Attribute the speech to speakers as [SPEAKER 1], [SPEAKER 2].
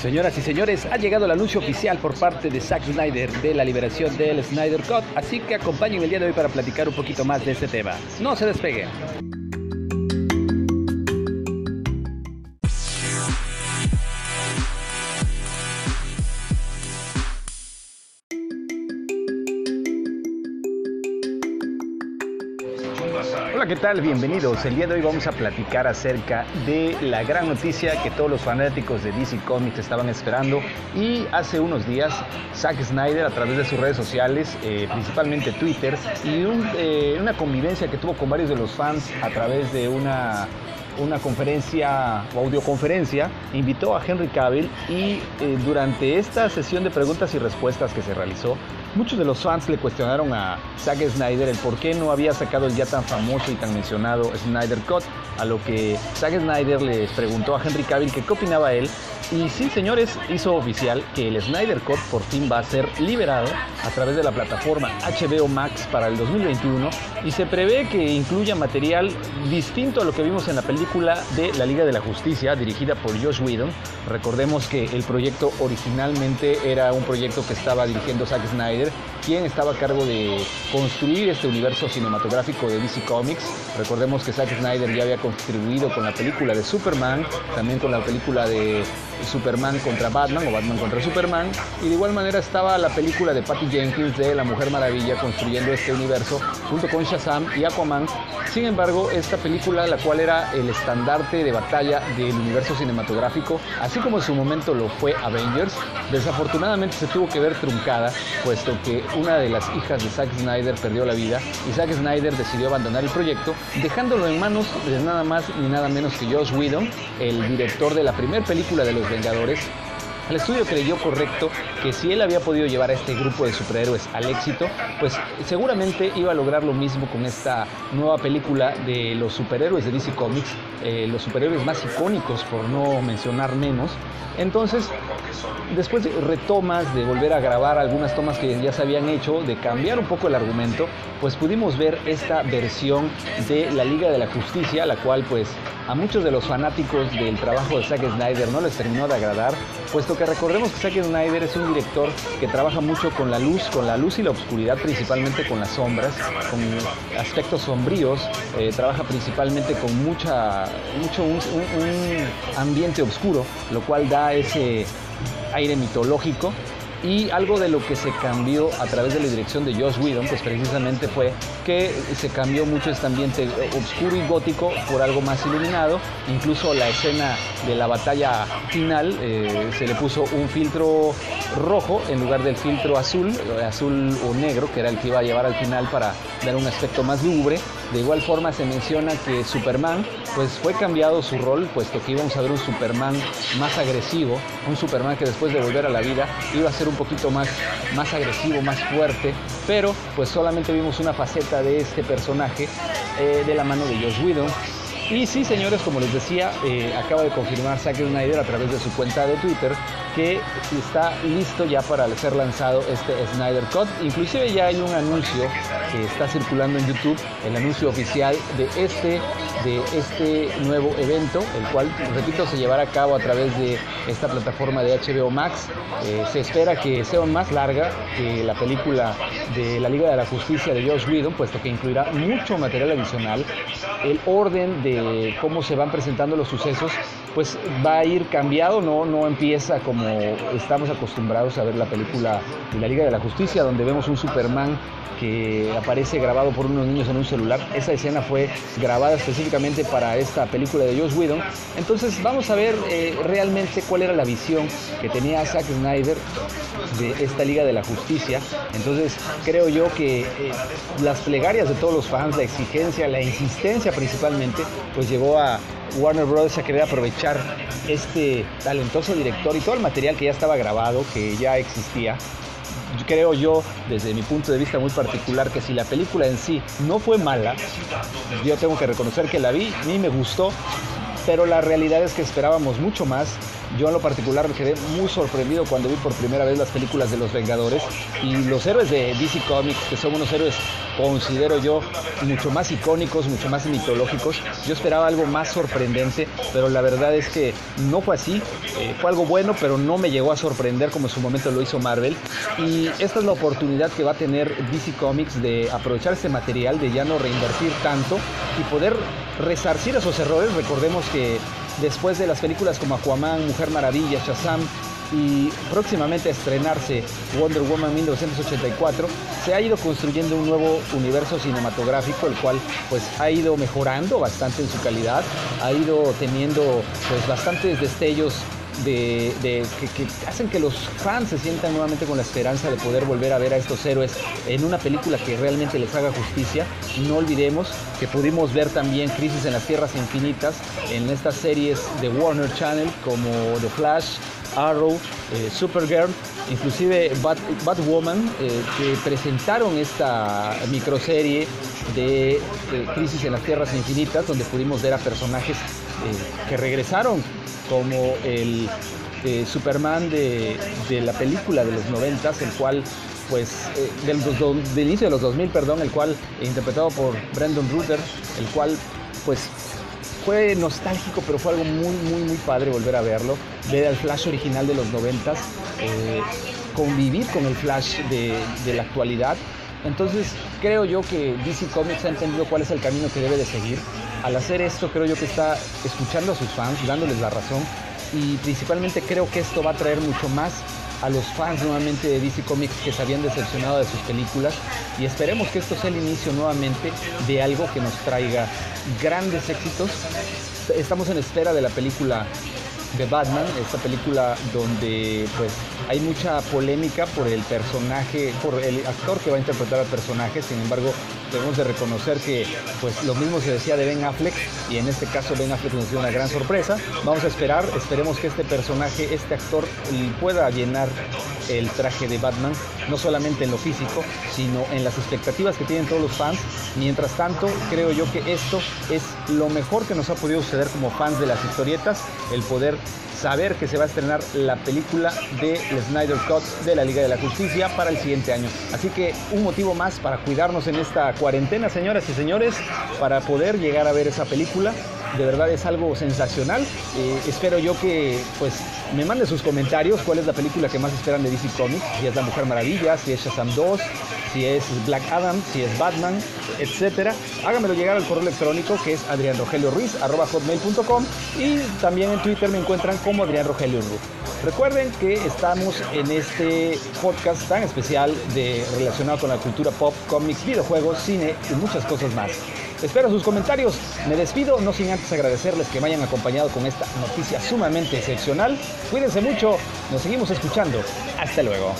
[SPEAKER 1] Señoras y señores, ha llegado el anuncio oficial por parte de Zack Snyder de la liberación del Snyder Cut, así que acompáñenme el día de hoy para platicar un poquito más de este tema. No se despeguen. Tal? Bienvenidos. El día de hoy vamos a platicar acerca de la gran noticia que todos los fanáticos de DC Comics estaban esperando. Y hace unos días, Zack Snyder, a través de sus redes sociales, eh, principalmente Twitter, y un, eh, una convivencia que tuvo con varios de los fans a través de una una conferencia o audioconferencia, invitó a Henry Cavill y eh, durante esta sesión de preguntas y respuestas que se realizó, muchos de los fans le cuestionaron a Zack Snyder el por qué no había sacado el ya tan famoso y tan mencionado Snyder Cut, a lo que Zack Snyder les preguntó a Henry Cavill que qué opinaba él y sí, señores, hizo oficial que el Snyder Cut por fin va a ser liberado a través de la plataforma HBO Max para el 2021 y se prevé que incluya material distinto a lo que vimos en la película de La Liga de la Justicia dirigida por Josh Whedon. Recordemos que el proyecto originalmente era un proyecto que estaba dirigiendo Zack Snyder, quien estaba a cargo de construir este universo cinematográfico de DC Comics. Recordemos que Zack Snyder ya había contribuido con la película de Superman, también con la película de Superman contra Batman o Batman contra Superman. Y de igual manera estaba la película de Patty Jenkins de La Mujer Maravilla construyendo este universo junto con Shazam y Aquaman. Sin embargo, esta película, la cual era el estandarte de batalla del universo cinematográfico, así como en su momento lo fue Avengers, desafortunadamente se tuvo que ver truncada, puesto que una de las hijas de Zack Snyder perdió la vida y Zack Snyder decidió abandonar el proyecto, dejándolo en manos de nada más ni nada menos que Josh Whedon, el director de la primera película de los Vengadores, el estudio creyó correcto que si él había podido llevar a este grupo de superhéroes al éxito, pues seguramente iba a lograr lo mismo con esta nueva película de los superhéroes de DC Comics, eh, los superhéroes más icónicos por no mencionar menos. Entonces, después de retomas, de volver a grabar algunas tomas que ya se habían hecho, de cambiar un poco el argumento, pues pudimos ver esta versión de la Liga de la Justicia, la cual pues a muchos de los fanáticos del trabajo de Zack Snyder no les terminó de agradar, puesto que recordemos que Zack Snyder es un director que trabaja mucho con la luz, con la luz y la oscuridad, principalmente con las sombras, con aspectos sombríos, eh, trabaja principalmente con mucha, mucho un, un ambiente oscuro, lo cual da ese aire mitológico y algo de lo que se cambió a través de la dirección de Josh Whedon, pues precisamente fue que se cambió mucho este ambiente oscuro y gótico por algo más iluminado. Incluso la escena de la batalla final eh, se le puso un filtro rojo en lugar del filtro azul, azul o negro, que era el que iba a llevar al final para dar un aspecto más lúgubre. De igual forma se menciona que Superman pues fue cambiado su rol, puesto que íbamos a ver un Superman más agresivo, un Superman que después de volver a la vida iba a ser un poquito más, más agresivo, más fuerte, pero pues solamente vimos una faceta de este personaje eh, de la mano de Josh Whedon. Y sí, señores, como les decía, eh, acaba de confirmar Zack Snyder a través de su cuenta de Twitter que está listo ya para ser lanzado este Snyder Cut. Inclusive ya hay un anuncio que está circulando en YouTube, el anuncio oficial de este, de este nuevo evento, el cual, repito, se llevará a cabo a través de esta plataforma de HBO Max. Eh, se espera que sea más larga que la película de la Liga de la Justicia de Josh Whedon, puesto que incluirá mucho material adicional. El orden de cómo se van presentando los sucesos pues va a ir cambiado, no, no empieza como estamos acostumbrados a ver la película de la Liga de la Justicia, donde vemos un Superman que aparece grabado por unos niños en un celular. Esa escena fue grabada específicamente para esta película de Josh Whedon. Entonces vamos a ver eh, realmente cuál era la visión que tenía Zack Snyder de esta Liga de la Justicia. Entonces creo yo que eh, las plegarias de todos los fans, la exigencia, la insistencia principalmente, pues llevó a Warner Bros. a querer aprovechar este talentoso director y todo el material que ya estaba grabado, que ya existía. Creo yo, desde mi punto de vista muy particular, que si la película en sí no fue mala, yo tengo que reconocer que la vi, a me gustó, pero la realidad es que esperábamos mucho más. Yo en lo particular me quedé muy sorprendido cuando vi por primera vez las películas de los Vengadores y los héroes de DC Comics, que son unos héroes considero yo, mucho más icónicos, mucho más mitológicos. Yo esperaba algo más sorprendente, pero la verdad es que no fue así. Eh, fue algo bueno, pero no me llegó a sorprender como en su momento lo hizo Marvel. Y esta es la oportunidad que va a tener DC Comics de aprovechar este material, de ya no reinvertir tanto y poder resarcir esos errores. Recordemos que después de las películas como Aquaman, Mujer Maravilla, Shazam, y próximamente a estrenarse Wonder Woman 1984, se ha ido construyendo un nuevo universo cinematográfico, el cual pues ha ido mejorando bastante en su calidad, ha ido teniendo pues bastantes destellos de, que, hacen que los fans se sientan nuevamente con la esperanza de poder volver a ver a estos héroes en una película que realmente les haga justicia. No olvidemos que pudimos ver también Crisis en las Tierras Infinitas en estas series de Warner Channel como The Flash, Arrow, eh, Supergirl, inclusive Batwoman, eh, que presentaron esta microserie de Crisis en las Tierras Infinitas, donde pudimos ver a personajes que regresaron, como el Superman de, la película de los noventas, el cual pues del, del, inicio de los 2000, perdón, el cual interpretado por Brandon Rutter, el cual pues fue nostálgico, pero fue algo muy, muy, muy padre volver a verlo. Ver al Flash original de los noventas, eh, convivir con el Flash de, la actualidad. Entonces creo yo que DC Comics ha entendido cuál es el camino que debe de seguir. Al hacer esto creo yo que está escuchando a sus fans, dándoles la razón y principalmente creo que esto va a traer mucho más a los fans nuevamente de DC Comics que se habían decepcionado de sus películas y esperemos que esto sea el inicio nuevamente de algo que nos traiga grandes éxitos. Estamos en espera de la película de Batman, esta película donde pues hay mucha polémica por el personaje, por el actor que va a interpretar al personaje, sin embargo debemos de reconocer que pues lo mismo se decía de Ben Affleck y en este caso Ben Affleck nos dio una gran sorpresa. Vamos a esperar, esperemos que este personaje, este actor pueda llenar el traje de Batman, no solamente en lo físico, sino en las expectativas que tienen todos los fans. Mientras tanto, creo yo que esto es lo mejor que nos ha podido suceder como fans de las historietas, el poder saber que se va a estrenar la película de Snyder Cut de la Liga de la Justicia para el siguiente año. Así que un motivo más para cuidarnos en esta cuarentena, señoras y señores, para poder llegar a ver esa película de verdad es algo sensacional. Eh, espero yo que pues me manden sus comentarios cuál es la película que más esperan de DC Comics, si es La Mujer Maravilla, si es Shazam 2, si es Black Adam, si es Batman, etcétera. Háganmelo llegar al correo electrónico que es adrianrogelioruiz.com y también en Twitter me encuentran como Adrián Rogelio. Recuerden que estamos en este podcast tan especial de, relacionado con la cultura pop, cómics, videojuegos, cine y muchas cosas más. Espero sus comentarios. Me despido, no sin antes agradecerles que me hayan acompañado con esta noticia sumamente excepcional. Cuídense mucho, nos seguimos escuchando. Hasta luego.